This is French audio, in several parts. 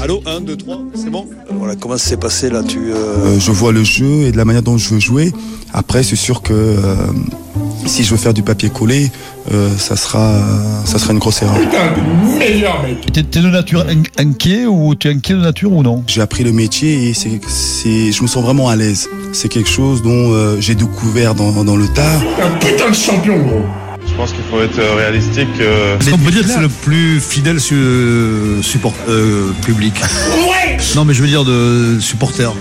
Allô 1, 2, 3, c'est bon Voilà, comment ça s'est passé là tu, euh, Euh, je vois le jeu et de la manière dont je veux jouer. Après, c'est sûr que euh, si je veux faire du papier collé, euh, ça sera ça sera une grosse erreur. T'es t'es de nature in- inquiet ou tu es inquiet de nature ou non? J'ai appris le métier et c'est c'est je me sens vraiment à l'aise. C'est quelque chose dont euh, j'ai découvert dans, dans le tard. Je pense qu'il faut être euh, réalistique. euh, Est-ce qu'on peut dire que c'est le plus fidèle su- euh, support euh, public? Non, mais je veux dire de supporter.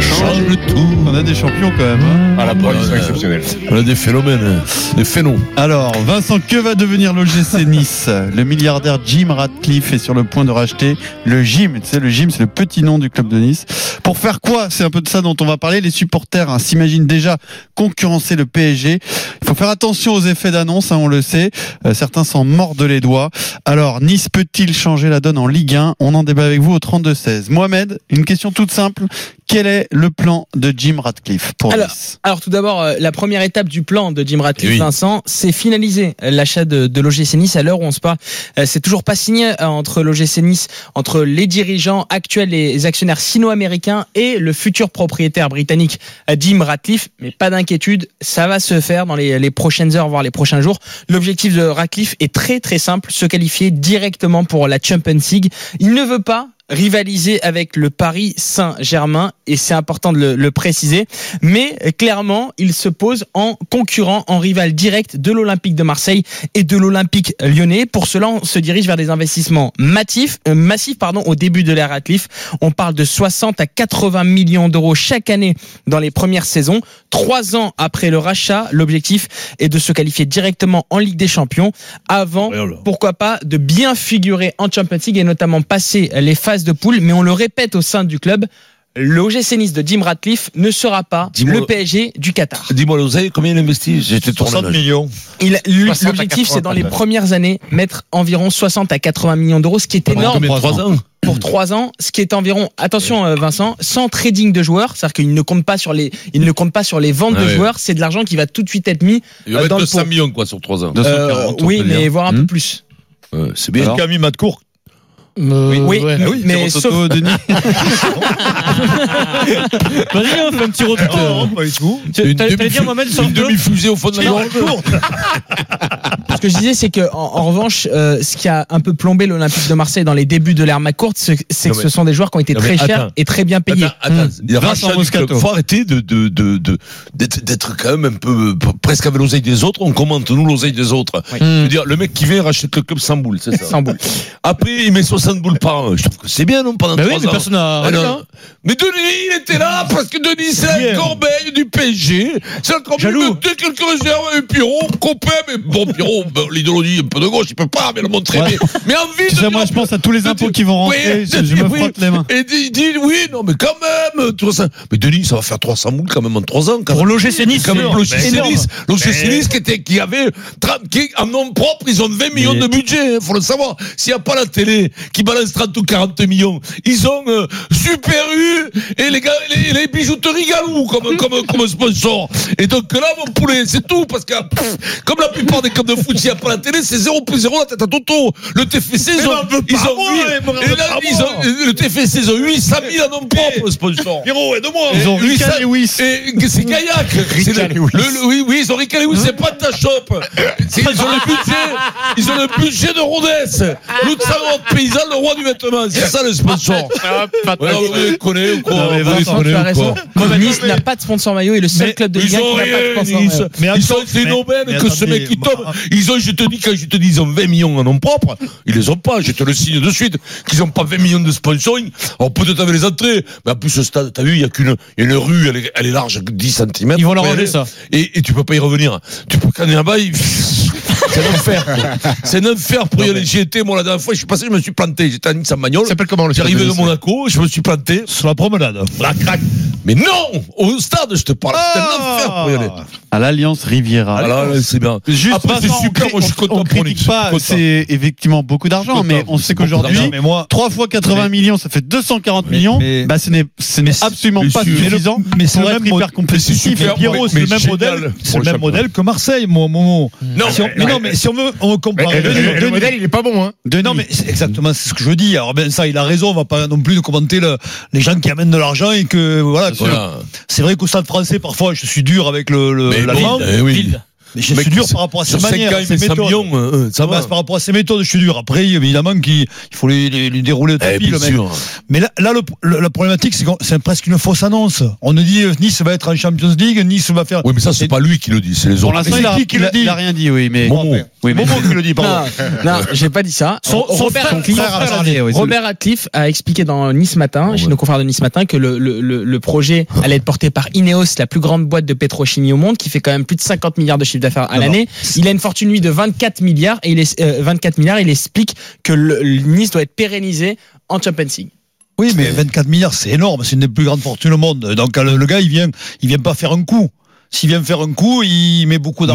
Change le tout. On a des champions quand même. hein. à la preuve, ils sont exceptionnels. On a des phénomènes, des phénomènes. Alors, Vincent, que va devenir l'OGC Nice? Le milliardaire Jim Ratcliffe est sur le point de racheter le gym. Tu sais, le gym, c'est le petit nom du club de Nice. Pour faire quoi? C'est un peu de ça dont on va parler. Les supporters hein, s'imaginent déjà concurrencer le PSG. Il faut faire attention aux effets d'annonce, hein, on le sait. Euh, certains s'en mordent les doigts. Alors, Nice peut-il changer la donne en Ligue 1 On en débat avec vous au 32-16. Mohamed, une question toute simple. Quel est le plan de Jim Ratcliffe pour Alors, Nice Alors tout d'abord, euh, la première étape du plan de Jim Ratcliffe, oui. Vincent, c'est finaliser l'achat de, de l'OGC Nice à l'heure où on se parle. Euh, C'est toujours pas signé euh, entre l'OGC Nice, entre les dirigeants actuels, les actionnaires sino-américains et le futur propriétaire britannique euh, Jim Ratcliffe. Mais pas d'inquiétude, ça va se faire dans les, les prochaines heures, voire les prochains jours. L'objectif de Ratcliffe est très très simple, se qualifier directement pour la Champions League. Il ne veut pas rivaliser avec le Paris Saint-Germain et c'est important de le, le préciser. Mais clairement, il se pose en concurrent, en rival direct de l'Olympique de Marseille et de l'Olympique lyonnais. Pour cela, on se dirige vers des investissements massifs, euh, massifs pardon, au début de l'ère Ratcliffe. On parle de 60 à 80 millions d'euros chaque année dans les premières saisons. Trois ans après le rachat, l'objectif est de se qualifier directement en Ligue des Champions avant pourquoi pas de bien figurer en Champions League et notamment passer les phases de poule. Mais on le répète au sein du club, l'OGC Nice de Jim Ratcliffe ne sera pas le PSG du Qatar. Dis-moi, l'oseille, combien il investit J'étais tourné 60 là. millions. Il- lui, 60 à L'objectif, c'est dans les 80, premières années mettre environ 60 à 80 millions d'euros, ce qui est énorme de trois ans pour trois ans, ce qui est environ, attention euh, Vincent, sans trading de joueurs, c'est-à-dire qu'il ne compte pas sur les, il ne compte pas sur les ventes Ah de joueurs, c'est de l'argent qui va tout de suite être mis. Il va Euh, mettre dans le 200 pot. millions, quoi, sur 3 ans. Euh, 240, on oui, mais voire un Hmm. peu plus. Ouais, c'est bien. Camille Matcourt. Oui, oui, mais Zéro sauf, Toto, Denis. Vas-y, on fait un petit retour. Non, pas du tout. Tu demi- dire, Mohamed, sans Une demi-fusée au fond de la gorge. Ce que je disais, c'est que en, en revanche, euh, ce qui a un peu plombé l'Olympique de Marseille dans les débuts de l'ère McCourt, c'est que mais- ce sont des joueurs qui ont été très mais chers attends. et très bien payés. Attends, attends. Moscato. Faut arrêter de, de, de, de, d'être, d'être quand même un peu, euh, presque avec l'oseille des autres. On commente, nous, l'oseille des autres. Oui. Je veux dire, le mec qui vient rachète le club sans boule, c'est ça. Sans boule. Après, il met 60 boules par an. Je trouve que c'est bien, non, pendant trois oui, mais ans. personne n'a. Ah non. rien. Mais Denis, il était là parce que Denis, c'est la Bien. corbeille du PSG. C'est corbeille Jaloux. de quelques réserves avec Pierrot, copain, mais bon, Pierrot, ben, l'idéologie un peu de gauche, il peut pas mais le montrer. Ouais. Mais, mais envie Tu de moi, je pense à tous les impôts qui vont rentrer. Oui, je de je dire me oui. frotte les mains. Et dit, dit, oui, non, mais quand même, tout ça. Mais Denis, ça va faire 300 moules quand même en 3 ans. Quand Pour même. l'OGC Nice, Quand même, énorme. Nice, Nice qui, était, qui avait, 30 qui, en nom propre, ils ont 20 millions de budget, il faut le savoir. S'il n'y a pas la télé qui balance 30 ou 40 millions, ils ont euh, Super U et les, gars, les, les bijouteries Galou comme, comme, comme sponsor. Et donc là, mon poulet, c'est tout, parce que pff, comme la plupart des clubs de foot, s'il n'y a pas la télé, c'est 0 plus 0 la tête à Toto. Le TFC, ils ont, ils ont, huit- et là, ils ont- le TFC, ils ont 800 000 en nom propre, le sponsor. Pierrot, aide-moi. Ils ont Oui, Ricard Lewis. C'est le- le- Oui, oui, ils ont Ricard Lewis, c'est pas de ta shop. Ils ont le budget, ils ont le budget de Rodez. L'Outsarot paysan, le roi du vêtement. C'est ça le sponsor. Ouais, non, vous les connaissez ou quoi Non, mais Vous les Vincent, connaissez as ou raison. quoi Nice n'a pas de sponsor maillot et le seul Mais club de Ligue 1 Ils qui ont n'a pas de rien, sponsor maillot. Mais Ils sont mais- aubaine mais que ce attendez, mec qui tombe. Ils ont, je te dis, quand je te dis, ils ont 20 millions en nom propre, ils les ont pas. Je te le signe de suite. Qu'ils ont pas 20 millions de sponsoring. Alors peut-être avec les entrées. Mais en plus, ce stade, t'as vu, il y a qu'une, il y a une rue, elle est, elle est large, 10 cm. Ils vont l'arranger, ça. Et, et tu peux pas y revenir. Tu peux, quand on est là-bas, il- c'est un enfer. quoi. C'est un enfer pour y aller. J'y étais, moi, la dernière fois, je suis passé, je me suis planté. J'étais à Nice en Magnol. Ça s'appelle comment le J'arrivais de Monaco, je me suis planté. Sur la promenade. La craque. Mais non Au stade, je te parle. C'est un enfer pour y aller. À l'Alliance Riviera. Ah là, là, c'est bien. Juste, Après, c'est super, on moi, je suis content on pour critique pas, c'est effectivement beaucoup d'argent, mais on sait qu'aujourd'hui, d'argent. Mais moi, 3 fois 80 millions, ça fait 240 Mais- millions. mais- bah, ce n'est, ce n'est absolument mais pas suffisant mais c'est pour le être même hyper compétitif. mais c'est. Pierrot, le même modèle, c'est le même modèle que Marseille, mon Momo. Non, mais non, mais si on veut, on veut comparer. le, modèle, il est pas bon, hein. Non mais c'est exactement c'est ce que je dis. Alors ben ça il a raison, on va pas non plus commenter le- les gens qui amènent de l'argent et que voilà. Voilà. C'est vrai qu'au stade français parfois je suis dur avec le, l'allemand, eh oui. Mais je suis dur par rapport à ses Sur 5 manières, ses met 100 méthodes. millions, euh, ça Ça va. passe par rapport à ses méthodes, je suis dur. Après, évidemment, qu'il il faut les, les, les dérouler au Eh, tapis, le mec. sûr. Mais là, là le, le- la problématique, c'est que c'est presque une fausse annonce. On nous dit euh, Nice va être en Champions League, Nice va faire. Oui, mais ça, c'est pas lui qui le dit, c'est les Pour autres. c'est qui qui il le dit il a rien dit, oui, mais. Momo. Oui, mais Momo qui le dit, pardon. Non, non, j'ai pas dit ça. Son- son Robert Robert a expliqué dans Nice Matin, chez ouais. nos confrères de Nice Matin, que le, le, le, le projet allait être porté par Ineos, la plus grande boîte de pétrochimie au monde, qui fait quand même plus de 50 milliards de chiffre d'affaires à l'année. Il a une fortune lui de 24 milliards et il est, euh, 24 milliards. Il explique que le, le Nice doit être pérennisé en Champions League. Oui, mais 24 milliards, c'est énorme. C'est une des plus grandes fortunes au monde. Donc, le, le gars, il vient, il vient pas faire un coup. S'il vient faire un coup, il met beaucoup non,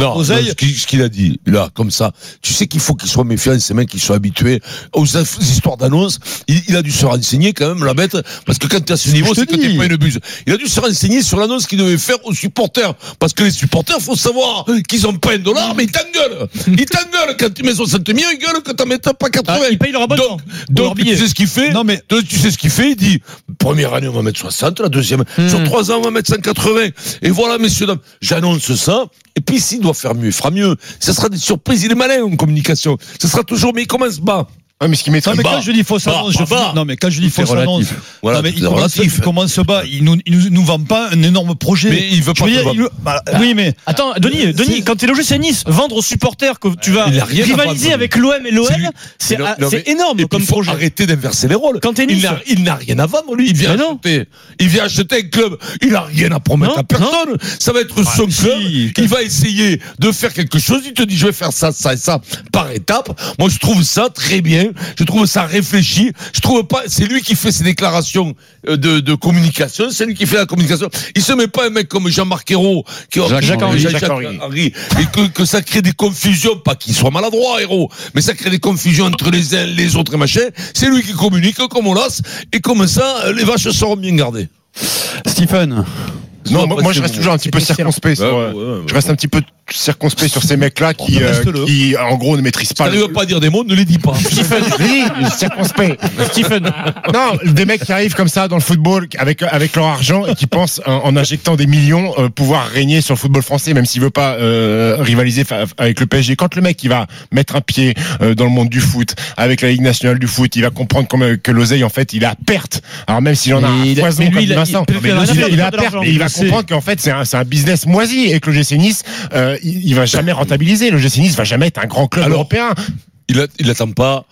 ce qu'il ce qu'il a dit, là, comme ça, tu sais qu'il faut qu'il soit méfiant, ces mecs qui sont habitués aux histoires d'annonces. Il, il a dû se renseigner quand même, la bête, parce que quand tu es à ce niveau, c'est que t'es pas une buse. Il a dû se renseigner sur l'annonce qu'il devait faire aux supporters. Parce que les supporters, faut savoir qu'ils ont pas un dollar, mais ils t'engueulent. Ils t'engueulent quand tu mets 60 millions, ils gueulent que t'en mets pas 80. Ah, ils payent leur abonnement. Donc, tu sais ce qu'il fait Non, mais- Donc, tu sais ce qu'il fait? Il dit première année on va mettre 60, la deuxième sur trois ans on va mettre 180. Et voilà messieurs dames, j'annonce ça. Et puis s'il doit faire mieux, il fera mieux. Ça sera des surprises. Il est malin en communication. Ce sera toujours mais il commence bas. Ah, mais ce qui Non, m'étonne, mais quand je dis fausse bah, annonce, je bah, bah. non, mais quand je dis C'est fausse annonce. Voilà, non, mais c'est il commence, relatif. il commence bas, il nous, il nous, nous vend pas un énorme projet. Mais il veut pas dire, vendre. il bah, oui, mais Attends, Denis, Denis, quand t'es logé chez Nice, vendre aux supporters que tu vas a rivaliser avec l'OM et l'OL, C'est c'est ah, c'est énorme Et puis, comme il faut projet. arrêter d'inverser les rôles. Quand t'es Nice. n'a, il n'a rien à vendre, lui. Il vient acheter. Il vient acheter un club. Il n'a rien à promettre Non, à personne. Ça va être son si. club. Il va essayer de faire quelque chose. Il te dit, je vais faire ça, ça et ça par étape. Moi, je trouve ça très bien. Je trouve ça réfléchi. Je trouve pas, c'est lui qui fait ses déclarations euh, de, de communication. C'est lui qui fait la communication. Il se met pas un mec comme Jean-Marc Ayrault, qui Jacques qui- Henry. Jacques Jacques Henry. Henry. et que, que ça crée des confusions, pas qu'il soit maladroit, héros, mais ça crée des confusions entre les uns, les autres et machin. C'est lui qui communique comme on lasse, et comme ça, euh, les vaches seront bien gardées. Stephen. non, moi, moi, je reste toujours un petit peu circonspect sur, Ouais, ouais, ouais. je reste un petit peu circonspect sur ces mecs-là qui, Oh, euh, qui, en gros, ne maîtrisent Si pas. t'arrives pas à dire des mots, ne les dis pas. Stephen, dis, circonspect. Stephen. Non, des mecs qui arrivent comme ça dans le football avec avec leur argent et qui pensent en, en injectant des millions euh, pouvoir régner sur le football français, même s'il veut pas euh, rivaliser avec le PSG. Quand le mec il va mettre un pied euh, dans le monde du foot avec la Ligue nationale du foot, il va comprendre comme, que l'oseille en fait il est à perte. Alors même s'il en a un a- lui, comme a- Vincent, il de perte et il il va le comprendre qu'en fait c'est un, c'est un business moisi et que le GC Nice euh, il, il va jamais rentabiliser. Le Nice va jamais être un grand club Alors, européen. Il, a- il attend pas,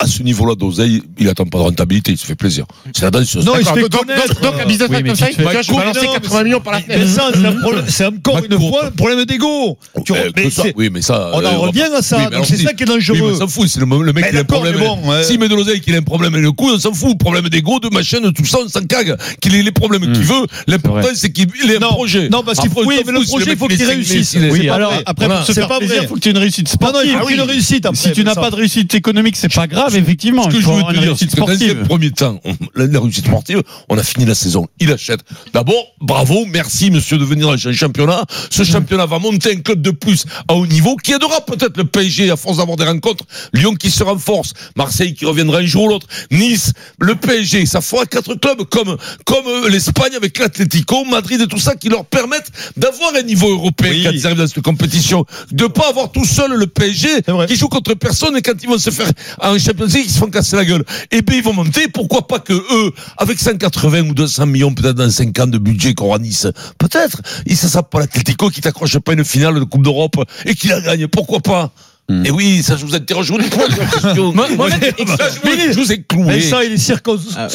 à ce niveau-là d'oseille, il attend pas de rentabilité, il se fait plaisir. C'est la danse. Non, il se fait donc, donc, connaître. donc, donc, un business Oui, mais comme ça, il fait, je vais balancer Non, 80 millions par la Mais fenêtre. ça, c'est un problème- c'est encore une court. fois un problème d'ego. Euh, ça, c'est- oui, mais ça. On euh, en va revient à ça. C'est ça qui est dangereux. on s'en fout, c'est le, le mec qui a un problème. mais bon, ouais. S'il met de l'oseille, qu'il a un problème avec le cou, on s'en fout. Problème d'ego, de machin, de tout ça, on s'en cague. Qu'il ait les problèmes qu'il veut. L'important, c'est qu'il ait un projet. non, parce qu'il faut- oui, mais le projet, faut il est qu'il réussisse. Oui, alors après, C'est faire pas vrai. il faut que tu aies une réussite Non, non, il faut ait une réussite. Si tu n'as pas de réussite économique, c'est pas grave, effectivement. Ce que je veux te dire, c'est que dans un temps, on- la, réussite sportive, on a fini la saison. Il achète. D'abord, bravo, merci monsieur de venir un championnat. Ce championnat va monter un club de plus à haut niveau qui aidera peut-être le PSG à force d'avoir des rencontres. Lyon qui se renforce, Marseille qui reviendra un jour ou l'autre, Nice, le PSG, ça fera quatre clubs comme comme euh, l'Espagne avec l'Atlético, Madrid et tout ça qui leur permettent d'avoir un niveau européen Oui. quand ils arrivent dans cette compétition, de pas avoir tout seul le PSG qui joue contre personne et quand ils vont se faire en Ils se font casser la gueule. Et bien ils vont monter, pourquoi pas que eux, avec 180 ou 200 millions peut-être dans 5 ans de budget qu'aura Nice, peut-être, ils se savent pas l'Atlético qui t'accroche pas une finale de Coupe d'Europe et qui la gagne, pourquoi pas? Et oui, ça je vous interroge, je vous pose la question. Moi- Mohamed, Ça, je vous- ai cloué. Mais ça, il est circonspect. Ah.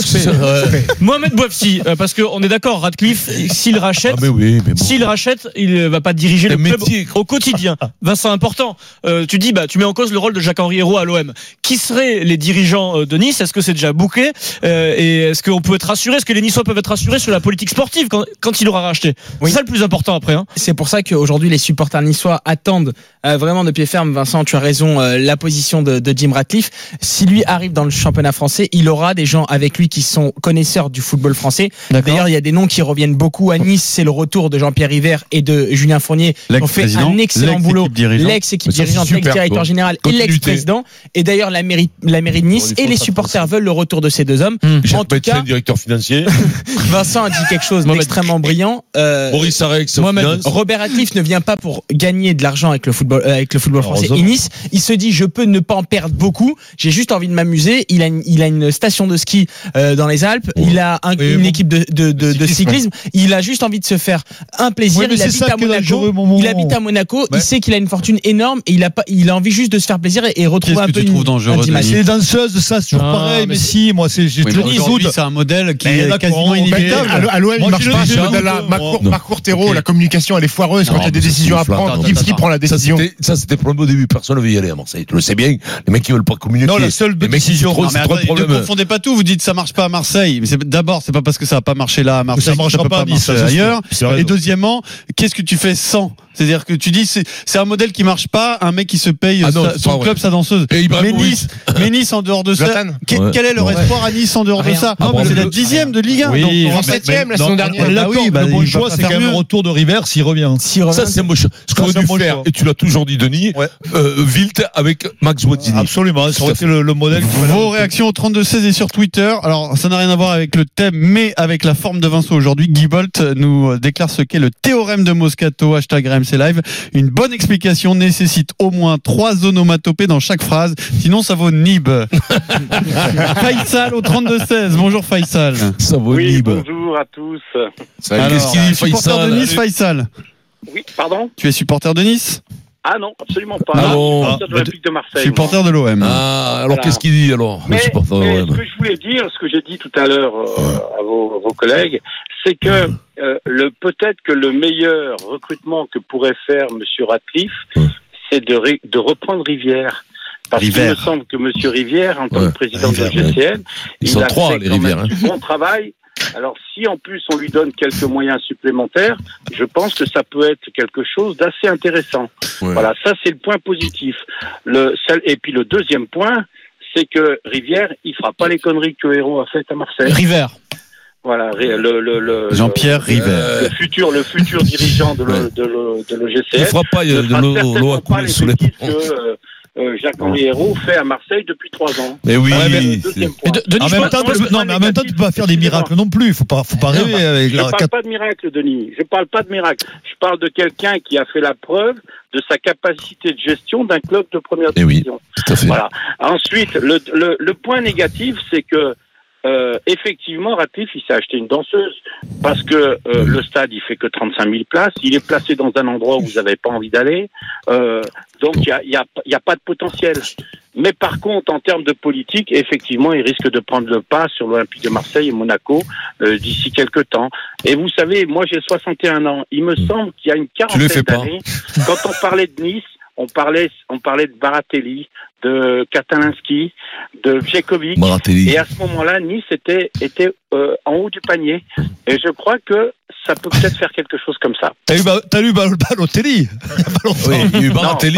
Mohamed Bouafsi, euh, parce qu'on est d'accord, Radcliffe, s'il rachète, Ah, mais oui, bon. S'il rachète, il ne va pas diriger le club métier. au quotidien. Vincent, important. Euh, tu dis, bah, tu mets en cause le rôle de Jacques-Henri Hérault à l'OM. Qui seraient les dirigeants euh, de Nice? Est-ce que c'est déjà bouqué Euh, Et est-ce qu'on peut être rassuré? Est-ce que les Niçois peuvent être rassurés sur la politique sportive quand, quand il aura racheté? Oui. C'est ça le plus important après. Hein. C'est pour ça qu'aujourd'hui les supporters niçois attendent euh, vraiment de pied ferme. Vincent, tu as raison, euh, la position de, de Jim Ratcliffe. Si lui arrive dans le championnat français, il aura des gens avec lui qui sont connaisseurs du football français. D'ailleurs, il y a des noms qui reviennent beaucoup à Nice. C'est le retour de Jean-Pierre River et de Julien Fournier. qui ont fait un excellent boulot. L'ex-équipe dirigeante, l'ex-directeur général et l'ex-président. Et d'ailleurs, la mairie, la mairie de Nice il et les supporters veulent le retour de ces deux hommes. Jacques En tout cas, directeur financier. Vincent a dit quelque chose d'extrêmement brillant. Euh, Maurice Arex. Robert Ratcliffe ne vient pas pour gagner de l'argent avec le football, euh, avec le football français. Heureusement. Nice, il se dit, je peux ne pas en perdre beaucoup. J'ai juste envie de m'amuser. Il a une, il a une station de ski euh, dans les Alpes. Il a un- Oui, une bon. équipe de, de, de, de cyclisme. Il a juste envie de se faire un plaisir. Ouais, il habite ça à Monaco. mon Il habite à Monaco. Ouais. Il sait qu'il a une fortune énorme et il a pas, il a envie juste de se faire plaisir et, et retrouver un que peu tu une- trouves dangereux, un. C'est les danseuses, ça, c'est toujours pareil. mais Mais si, moi, c'est, j'ai Oui, c'est un modèle qui est quasiment inévitable. À l'O- à l'OM, il marche pas. dis, Ce je modèle-là, le- ma, non. cour- ma courte héros, Ok. la communication, elle est foireuse quand il y a des décisions à prendre. Attends, Qui, prend la décision Ça, c'était le problème au début. Personne ne veut y aller à Marseille. Tu le sais bien. Les mecs, ils veulent pas communiquer. Non, la seule Les mecs, décision- trop, Non, mais ne confondez pas tout. Vous dites ça marche pas à Marseille. Mais c'est d'abord, c'est pas parce que ça a pas marché là à Marseille. ça marchera peut pas à marcher ça, c'est ailleurs. Et deuxièmement, qu'est-ce que tu fais sans C'est-à-dire que tu dis c'est c'est un modèle qui marche pas. Un mec qui se paye Ah non, sa- c'est son vrai. club, sa danseuse. Et Mais. Nice, mais Nice en dehors de ça. Ouais. Quel est leur Ouais. espoir à Nice en dehors de ça? Ah bon, C'est la dixième de Ligue 1. Oui, donc en septième, la saison on dernière. Bah oui, d'accord, bah, le bon choix, c'est quand même le retour de River s'il revient. Ça, c'est choix. Ce qu'on un dû faire, et tu l'as toujours dit, Denis, euh, Wilt avec Max Wattini. Absolument, ça aurait été le, le modèle. Vos réactions au 32-16 et sur Twitter. Alors, ça n'a rien à voir avec le thème, mais avec la forme de Vincent aujourd'hui. Guy Bolt nous euh, déclare ce qu'est le théorème de Moscato, hashtag RMC Live. Une bonne explication nécessite au moins trois onomatopées dans chaque phrase, sinon ça vaut nib. Faisal au 32-16. Bonjour Faisal. Ça vaut Oui, Nib. bonjour à tous. Qu'est-ce qu'il dit, supporter Faisal de Nice, Faisal. Oui, pardon? Tu es supporter de Nice? Ah non, absolument pas. Ah bon supporter de l'Olympique de Marseille. Supporter de l'OM. Ah, alors Voilà. qu'est-ce qu'il dit alors le Mais, supporter de mais l'OM ce que je voulais dire, ce que j'ai dit tout à l'heure euh, à vos, vos collègues, c'est que euh, le peut-être que le meilleur recrutement que pourrait faire Monsieur Ratcliffe, Ouais. c'est de, ré- de reprendre Rivière. Parce qu'il me semble que Monsieur Rivière, en tant Ouais, que président Rivière, de GCN, Ils il sont a trois, fait les quand même Rivières, hein. du bon travail. Alors si en plus on lui donne quelques moyens supplémentaires, je pense que ça peut être quelque chose d'assez intéressant. Ouais. Voilà, ça c'est le point positif. Le seul- et puis le deuxième point, c'est que Rivière, il fera pas les conneries que Héros a faites à Marseille. River. Voilà, le, le, le, Jean-Pierre le- River. le futur, le futur dirigeant de, le, de, le- de Il l'OGCN fera pas ne euh, de fera l'eau à pas couler sous les ponts. que euh, euh, Jacques-Henri Hérault fait à Marseille depuis trois ans. Mais oui, deuxième Et point. de- Denis, En je même temps, non, mais en même temps, tu peux pas faire des miracles non plus. Faut pas, faut pas rêver avec Je la ne parle pas de miracle, Denis. Je ne parle pas de miracle. Je parle de quelqu'un qui a fait la preuve de sa capacité de gestion d'un club de première Eh oui. division. tout à fait. Voilà. Ensuite, le, le, le point négatif, c'est que euh, effectivement, Ratcliffe, il s'est acheté une danseuse parce que euh, le stade, il fait que 35 000 places. Il est placé dans un endroit où vous n'avez pas envie d'aller. Euh, donc, il n'y a, y a, y a pas de potentiel. Mais par contre, en termes de politique, effectivement, il risque de prendre le pas sur l'Olympique de Marseille et Monaco euh, d'ici quelques temps. Et vous savez, moi, j'ai 61 ans. Il me semble qu'il y a une quarantaine d'années, quand on parlait de Nice, on parlait, on parlait de Baratelli, de Katalinski, de Djekovic. Maratelli. Et à ce moment-là, Nice était, était euh, en haut du panier. Et je crois que ça peut peut-être faire quelque chose comme ça. T'as eu, Ba- t'as eu Bal- Balotelli? Oui, il y a eu Baratelli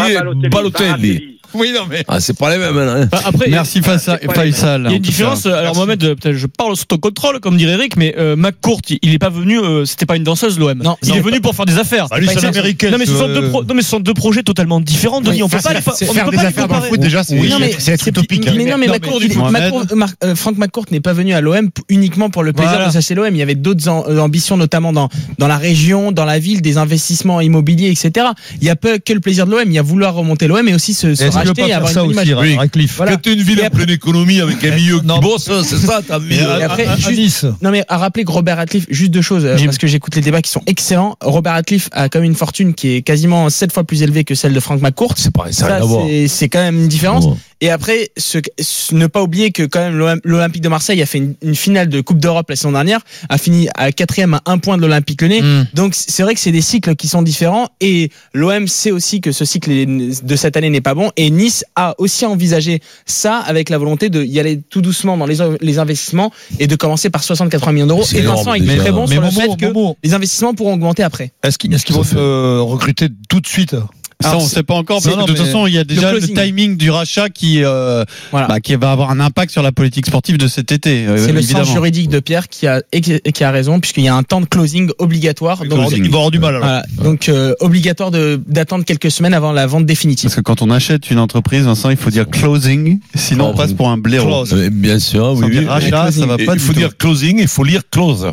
Balotelli. Oui, non, mais. Ah, c'est pas les mêmes, hein. Bah, Après, Merci Faisal. pas Il y a une différence. cas. Alors. Mohamed, euh, peut-être je parle sous ton contrôle, comme dirait Eric, mais euh, McCourt, il- il est pas venu. euh, C'était pas une danseuse l'OM. Non, il non, est venu pour faire des affaires. Bah, lui, Pas c'est une- américain. Non mais ce sont euh, deux, pro- non, mais ce sont deux projets totalement différents. Denis, on peut pas les faire des pas affaires dans le foot déjà, c'est Oui, non, mais c'est être utopique. hein. Mais non, mais Non, mais- euh, Franck McCourt n'est pas venu à l'OM uniquement pour le plaisir de s'acheter l'OM. Il y avait d'autres am- ambitions, notamment dans, dans la région, dans la ville, des investissements immobiliers, etc. Il n'y a pas que le plaisir de l'OM. Il y a vouloir remonter l'OM et aussi se, se Pas et faire avoir ça une bonne aussi, image. Oui. Radcliffe. Voilà. Quand tu as une ville en pleine économie avec un milieu qui bosse, c'est ça, t'as mis. Et euh, après, À- à juste- Nice. Non mais à rappeler que Robert Radcliffe, juste deux choses, euh, Jim. parce que j'écoute les débats qui sont excellents. Robert Radcliffe a quand même une fortune qui est quasiment sept fois plus élevée que celle de Frank McCourt. C'est pareil, ça c'est quand même une différence. Et après, ce, ce- ne pas oublier que quand même l'Olymp- l'Olympique de Marseille a fait une, une finale de Coupe d'Europe la saison dernière, a fini à quatrième à un point de l'Olympique Lyonnais. Mm. Donc c'est vrai que c'est des cycles qui sont différents et l'OM sait aussi que ce cycle est- de cette année n'est pas bon et Nice a aussi envisagé ça avec la volonté de y aller tout doucement dans les, les investissements et de commencer par 60-80 millions d'euros. Et Vincent est très bon Mais sur le Momo, fait que les investissements pourront augmenter après. est-ce qu'ils est-ce qu'ils Ça vont euh, recruter tout de suite? Ça, Alors, on sait pas encore. Non, parce que non, de toute façon, il y a déjà le, closing. timing du rachat qui, euh, Voilà. bah, qui va avoir un impact sur la politique sportive de cet été. euh, C'est le évidemment. sens juridique de Pierre qui a, qui a raison puisqu'il y a un temps de closing obligatoire. Ils vont avoir- Donc, ils vont avoir du mal alors. voilà. donc euh, obligatoire d'attendre quelques semaines avant la vente définitive. Parce que quand on achète une entreprise, Vincent, il faut dire closing, sinon on passe pour un blaireau. Close. Bien sûr, oui. rachat, ça va pas Il faut tout. dire closing, il faut lire closer.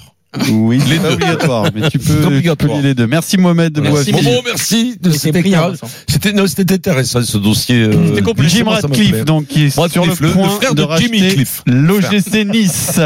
Oui, c'est pas obligatoire, mais tu peux, tu peux lire les deux. Merci Mohamed de Merci, Boissy. Momo, merci de C'était. C'était non, c'était intéressant ce dossier. euh, C'était. Jim plaît. donc, qui est Radcliffe, sur le le- le point frère de de Jimmy racheter l'OGC Nice.